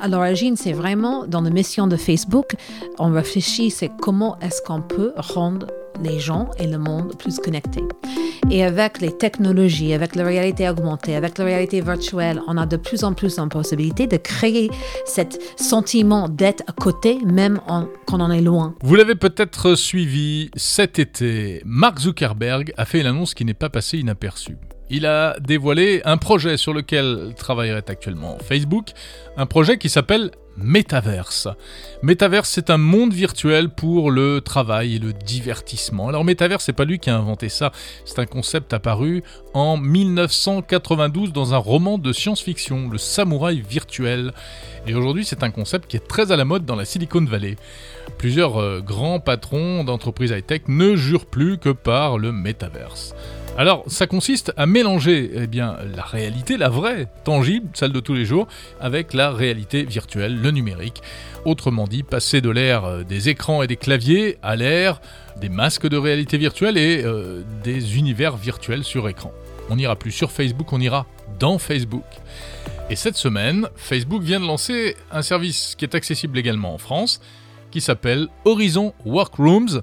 à l'origine, c'est vraiment dans la mission de Facebook, on réfléchit, c'est comment est-ce qu'on peut rendre les gens et le monde plus connectés. Et avec les technologies, avec la réalité augmentée, avec la réalité virtuelle, on a de plus en plus la possibilité de créer ce sentiment d'être à côté, même quand on est loin. Vous l'avez peut-être suivi cet été, Mark Zuckerberg a fait une annonce qui n'est pas passée inaperçue il a dévoilé un projet sur lequel travaillerait actuellement Facebook, un projet qui s'appelle Metaverse. Metaverse, c'est un monde virtuel pour le travail et le divertissement. Alors Metaverse, c'est pas lui qui a inventé ça, c'est un concept apparu en 1992 dans un roman de science-fiction, Le Samouraï virtuel. Et aujourd'hui, c'est un concept qui est très à la mode dans la Silicon Valley. Plusieurs euh, grands patrons d'entreprises high-tech ne jurent plus que par le Metaverse. Alors, ça consiste à mélanger eh la réalité, la vraie, tangible, celle de tous les jours, avec la réalité virtuelle, le numérique. Autrement dit, passer de l'ère euh, des écrans et des claviers à l'ère des masques de réalité virtuelle et euh, des univers virtuels sur écran. On n'ira plus sur Facebook, on ira dans Facebook. Et cette semaine, Facebook vient de lancer un service qui est accessible également en France, qui s'appelle Horizon Workrooms,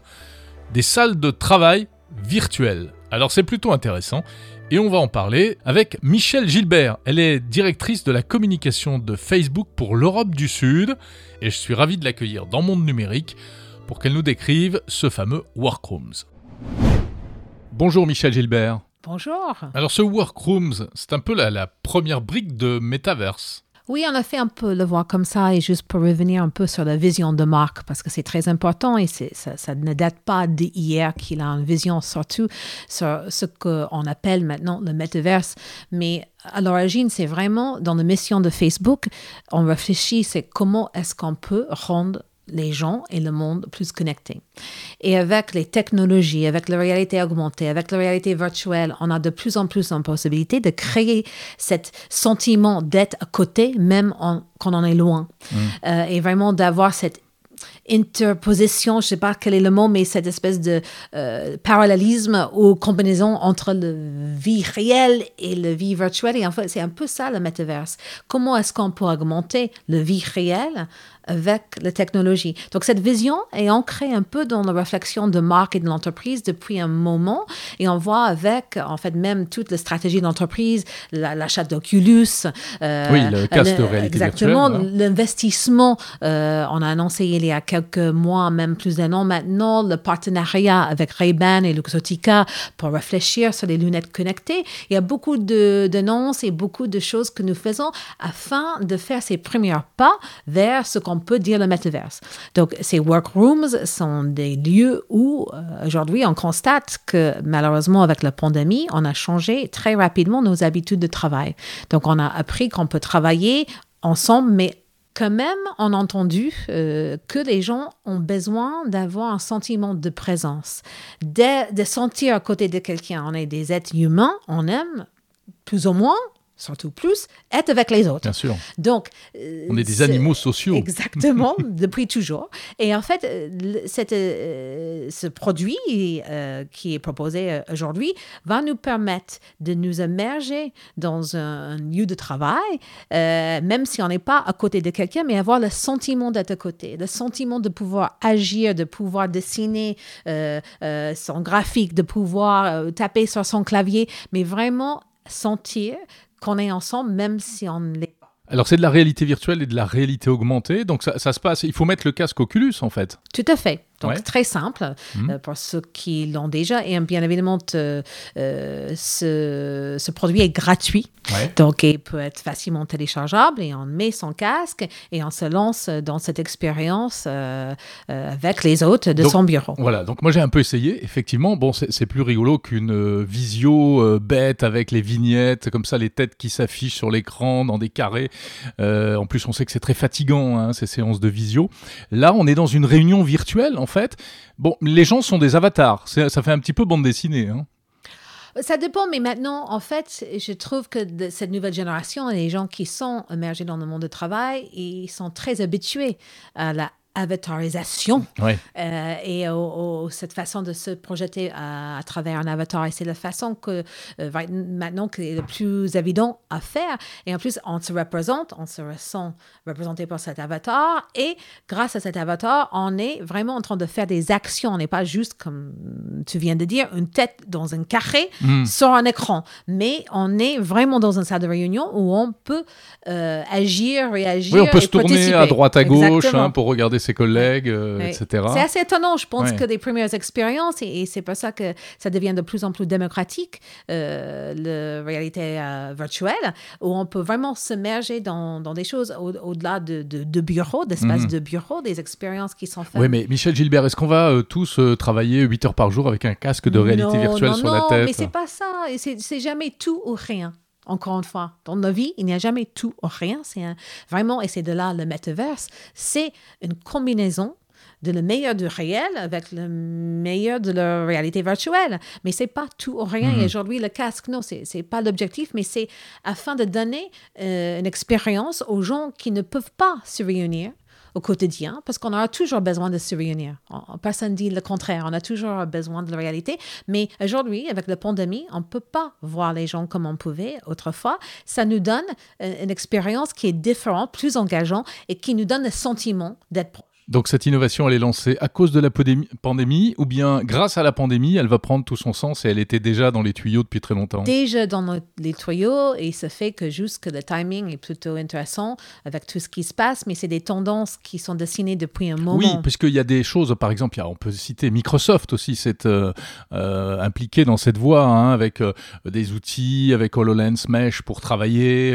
des salles de travail virtuelles. Alors c'est plutôt intéressant et on va en parler avec Michelle Gilbert. Elle est directrice de la communication de Facebook pour l'Europe du Sud et je suis ravi de l'accueillir dans Monde Numérique pour qu'elle nous décrive ce fameux Workrooms. Bonjour Michelle Gilbert. Bonjour. Alors ce Workrooms, c'est un peu la, la première brique de Metaverse. Oui, on a fait un peu le voir comme ça et juste pour revenir un peu sur la vision de marque parce que c'est très important et ça, ça, ne date pas d'hier qu'il a une vision surtout sur ce qu'on appelle maintenant le metaverse. Mais à l'origine, c'est vraiment dans la mission de Facebook, on réfléchit, c'est comment est-ce qu'on peut rendre les gens et le monde plus connectés. Et avec les technologies, avec la réalité augmentée, avec la réalité virtuelle, on a de plus en plus la possibilité de créer ce sentiment d'être à côté, même quand on est loin. Mm. Euh, et vraiment d'avoir cette interposition, je ne sais pas quel est le mot, mais cette espèce de euh, parallélisme ou combinaison entre la vie réelle et la vie virtuelle. Et en fait, c'est un peu ça le métaverse. Comment est-ce qu'on peut augmenter la vie réelle avec la technologie. Donc cette vision est ancrée un peu dans la réflexion de marque et de l'entreprise depuis un moment et on voit avec en fait même toute la stratégie de l'entreprise, l'achat d'Oculus. Euh, oui, le casque de réalité Exactement, l'investissement. Euh, on a annoncé il y a quelques mois, même plus d'un an maintenant, le partenariat avec Ray-Ban et Luxottica pour réfléchir sur les lunettes connectées. Il y a beaucoup d'annonces et beaucoup de choses que nous faisons afin de faire ces premiers pas vers ce qu'on on peut dire le metaverse. Donc, ces workrooms sont des lieux où, euh, aujourd'hui, on constate que malheureusement, avec la pandémie, on a changé très rapidement nos habitudes de travail. Donc, on a appris qu'on peut travailler ensemble, mais quand même, on a entendu euh, que les gens ont besoin d'avoir un sentiment de présence, de, de sentir à côté de quelqu'un. On est des êtres humains, on aime plus ou moins surtout plus, être avec les autres. Bien sûr. Donc, euh, on est des animaux sociaux. Exactement, depuis toujours. Et en fait, euh, cette, euh, ce produit qui est proposé aujourd'hui va nous permettre de nous immerger dans un, lieu de travail, même si on n'est pas à côté de quelqu'un, mais avoir le sentiment d'être à côté, le sentiment de pouvoir agir, de pouvoir dessiner son graphique, de pouvoir taper sur son clavier, mais vraiment sentir qu'on est ensemble, même si on ne l'est pas. Alors c'est de la réalité virtuelle et de la réalité augmentée, donc ça, ça se passe, il faut mettre le casque Oculus en fait. Tout à fait. Donc, très simple mhm. euh, pour ceux qui l'ont déjà. Et bien évidemment, euh, ce, ce, produit est gratuit. Donc, il peut être facilement téléchargeable et on met son casque et on se lance dans cette expérience euh, avec les autres de son bureau. Voilà. Donc, moi, j'ai un peu essayé. Effectivement, bon, c'est plus rigolo qu'une visio bête avec les vignettes, comme ça, les têtes qui s'affichent sur l'écran dans des carrés. en plus, on sait que c'est très fatigant, hein, ces séances de visio. Là, on est dans une réunion virtuelle en fait. Bon, les gens sont des avatars. Ça fait un petit peu bande dessinée. Hein. Ça dépend, mais maintenant, en fait, je trouve que de cette nouvelle génération, les gens qui sont émergés dans le monde du travail, ils sont très habitués à la avatarisation euh, et au- au- cette façon de se projeter à, à travers un avatar. Et c'est la façon que euh, maintenant qui est le plus évident à faire. Et en plus, on se représente, on se ressent représenté par cet avatar. Et grâce à cet avatar, on est vraiment en train de faire des actions. On n'est pas juste, comme tu viens de dire, une tête dans un carré Hmm. sur un écran. Mais on est vraiment dans une salle de réunion où on peut euh, agir, réagir. Oui, on peut et se tourner participer. à droite à gauche hein, pour regarder ses collègues, euh, Oui. etc. C'est assez étonnant, je pense, que des premières expériences, et, et c'est pour ça que ça devient de plus en plus démocratique, euh, la réalité euh, virtuelle, où on peut vraiment s'immerger dans, dans des choses au- au-delà de, de, de bureaux, d'espaces Mhm. de bureaux, des expériences qui sont faites. Oui, mais Michel Gilbert, est-ce qu'on va euh, tous travailler 8 heures par jour avec un casque de réalité Non, virtuelle non, sur non, la tête? mais c'est pas ça. C'est jamais tout ou rien. Encore une fois, dans nos vies, il n'y a jamais tout ou rien. C'est un- vraiment, et c'est de là le metaverse, c'est une combinaison de le meilleur du réel avec le meilleur de la réalité virtuelle. Mais c'est pas tout ou rien. Mhm. Et aujourd'hui, le casque, non, c'est c'est pas l'objectif, mais c'est afin de donner euh, une expérience aux gens qui ne peuvent pas se réunir au quotidien, parce qu'on aura toujours besoin de se réunir. On- Personne dit le contraire, on a toujours besoin de la réalité. Mais aujourd'hui, avec la pandémie, on ne peut pas voir les gens comme on pouvait autrefois. Ça nous donne euh, une expérience qui est différente, plus engageante et qui nous donne le sentiment d'être proche. Donc cette innovation, elle est lancée à cause de la pandémie- ou bien grâce à la pandémie, elle va prendre tout son sens et elle était déjà dans les tuyaux depuis très longtemps? Déjà dans les tuyaux, et ça fait que juste que le timing est plutôt intéressant avec tout ce qui se passe, mais c'est des tendances qui sont dessinées depuis un moment. Oui, puisqu'il y a des choses, par exemple, on peut citer Microsoft aussi, c'est euh, euh, impliqué dans cette voie, hein, avec euh, des outils, avec HoloLens Mesh pour travailler,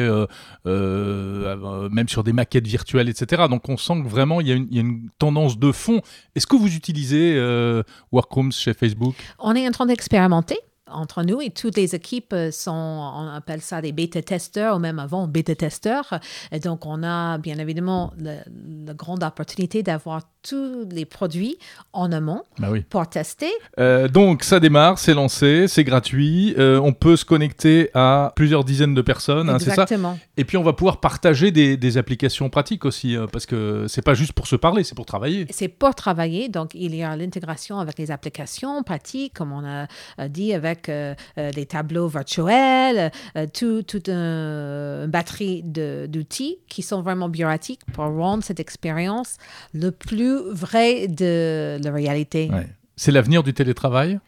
même sur des maquettes virtuelles, etc. Donc on sent que vraiment il y a une, il y a une tendance de fond. Est-ce que vous utilisez euh, Workrooms chez Facebook? On est en train d'expérimenter entre nous et toutes les équipes sont, on appelle ça des bêta-testeurs ou même avant bêta-testeurs. Et donc, on a bien évidemment la grande opportunité d'avoir tous les produits en amont Bah oui. pour tester. Euh, donc ça démarre, c'est lancé, c'est gratuit. euh, on peut se connecter à plusieurs dizaines de personnes, hein, c'est ça? Exactement. Et puis on va pouvoir partager des, des applications pratiques aussi, euh, parce que c'est pas juste pour se parler, c'est pour travailler. C'est pour travailler, donc il y a l'intégration avec les applications pratiques, comme on a dit, avec euh, euh, des tableaux virtuels, euh, tout- toute un- une batterie d'outils qui sont vraiment bureautiques pour rendre cette expérience le plus vrai de la réalité. Ouais. C'est l'avenir du télétravail?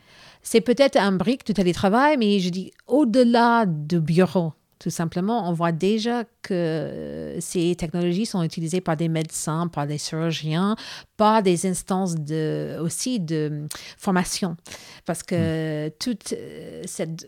C'est peut-être un brique du télétravail, mais je dis au-delà du bureau. Tout simplement, on voit déjà que ces technologies sont utilisées par des médecins, par des chirurgiens, par des instances de, aussi de formation. Parce que toute euh, cette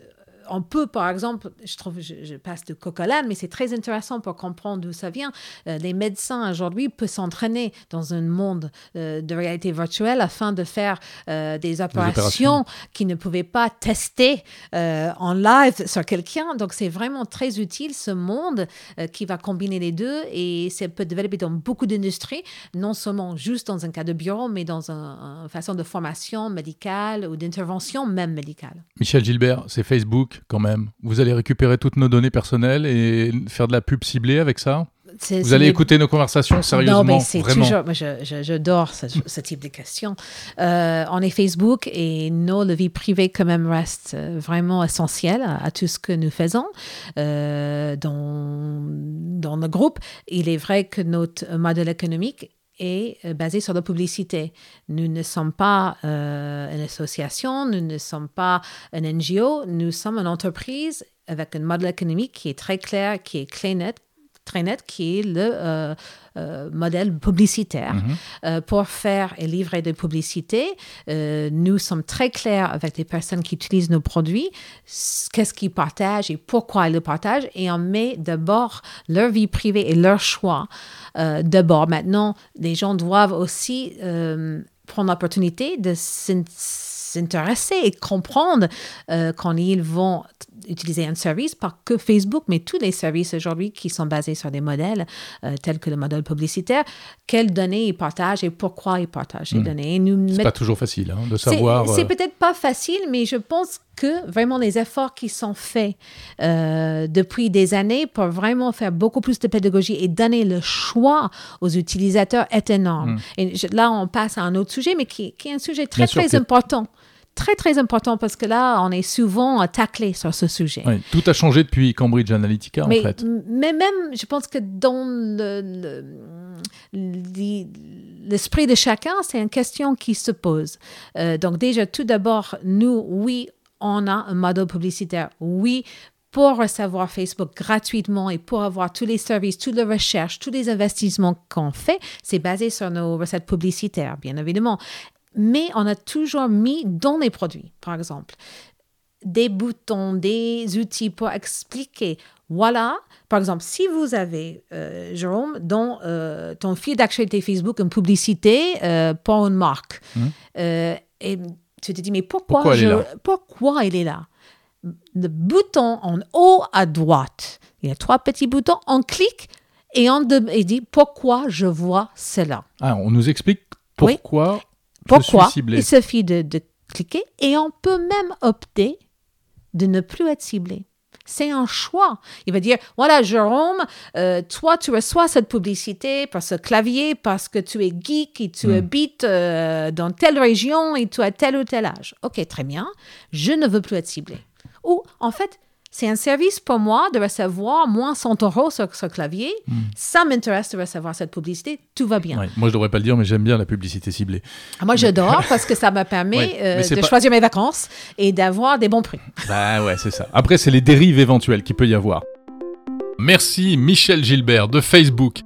on peut, par exemple, je trouve, je, je passe de coq mais c'est très intéressant pour comprendre d'où ça vient. Euh, les médecins aujourd'hui peuvent s'entraîner dans un monde euh, de réalité virtuelle afin de faire euh, des opérations, qu'ils ne pouvaient pas tester en live sur quelqu'un. Donc, c'est vraiment très utile ce monde qui va combiner les deux et ça peut développer dans beaucoup d'industries, non seulement juste dans un cas de bureau, mais dans un- une façon de formation médicale ou d'intervention même médicale. Michel Gilbert, c'est Facebook quand même. Vous allez récupérer toutes nos données personnelles et faire de la pub ciblée avec ça Vous allez écouter nos conversations sérieusement Non, mais c'est toujours. Moi, je- je- j'adore ce, ce type de questions. Euh, on est Facebook et nos la vie privée, quand même, reste euh, vraiment essentielle à, à tout ce que nous faisons euh, dans, dans le groupe. Il est vrai que notre modèle économique est euh, basé sur la publicité. Nous ne sommes pas euh, une association, nous ne sommes pas un NGO, nous sommes une entreprise avec un modèle économique qui est très clair, qui est clair net, très net, qui est le euh, euh, modèle publicitaire. Mhm. Euh, pour faire et livrer des publicités, nous sommes très clairs avec les personnes qui utilisent nos produits, qu'est-ce qu'ils partagent et pourquoi ils le partagent, et on met d'abord leur vie privée et leur choix d'abord. Maintenant, les gens doivent aussi prendre l'opportunité de s'in- s'intéresser et comprendre euh, quand ils vont utiliser un service, pas que Facebook, mais tous les services aujourd'hui qui sont basés sur des modèles euh, tels que le modèle publicitaire, quelles données ils partagent et pourquoi ils partagent ces Hmm. données? C'est met- pas toujours facile hein, de savoir. C'est euh, peut-être pas facile, mais je pense que vraiment les efforts qui sont faits euh, depuis des années pour vraiment faire beaucoup plus de pédagogie et donner le choix aux utilisateurs est énorme. Mm. Et je- là, on passe à un autre sujet, mais qui, qui est un sujet très, Bien très important. Très, très important parce que là, on est souvent taclé sur ce sujet. tout a changé depuis Cambridge Analytica Mais, en fait. mais même, je pense que dans le- le- l'i- l'esprit de chacun, c'est une question qui se pose. Euh, donc déjà, tout d'abord, nous, oui, on a un modèle publicitaire. Oui, pour recevoir Facebook gratuitement et pour avoir tous les services, toutes les recherches, tous les investissements qu'on fait, c'est basé sur nos recettes publicitaires, bien évidemment. Mais on a toujours mis dans les produits, par exemple, des boutons, des outils pour expliquer. Voilà, par exemple, si vous avez, euh, Jérôme, dans euh, ton fil d'actualité Facebook une publicité euh, pour une marque, Mhm. euh, et tu te dis, mais pourquoi, Pourquoi elle est je- là? pourquoi elle est là? Le bouton en haut à droite, il y a trois petits boutons, on clique et on de- et dit, pourquoi je vois cela? Ah, on nous explique pourquoi, pourquoi? Il suffit de, de cliquer et on peut même opter de ne plus être ciblé. C'est un choix. Il va dire, voilà, Jérôme, euh, toi, tu reçois cette publicité par ce clavier parce que tu es geek et tu Hmm. habites euh, dans telle région et tu as tel ou tel âge. OK, très bien. Je ne veux plus être ciblé. Ou, en fait, c'est un service pour moi de recevoir moins 100 euros sur ce clavier. Ça m'intéresse de recevoir cette publicité. Tout va bien. Ouais, moi, je devrais pas le dire, mais j'aime bien la publicité ciblée. Ah, Moi, j'adore parce que ça me permet Ouais, euh, mais de pas- choisir mes vacances et d'avoir des bons prix. Bah ouais, c'est ça. Après, c'est les dérives éventuelles qu'il peut y avoir. Merci Michel Gilbert de Facebook.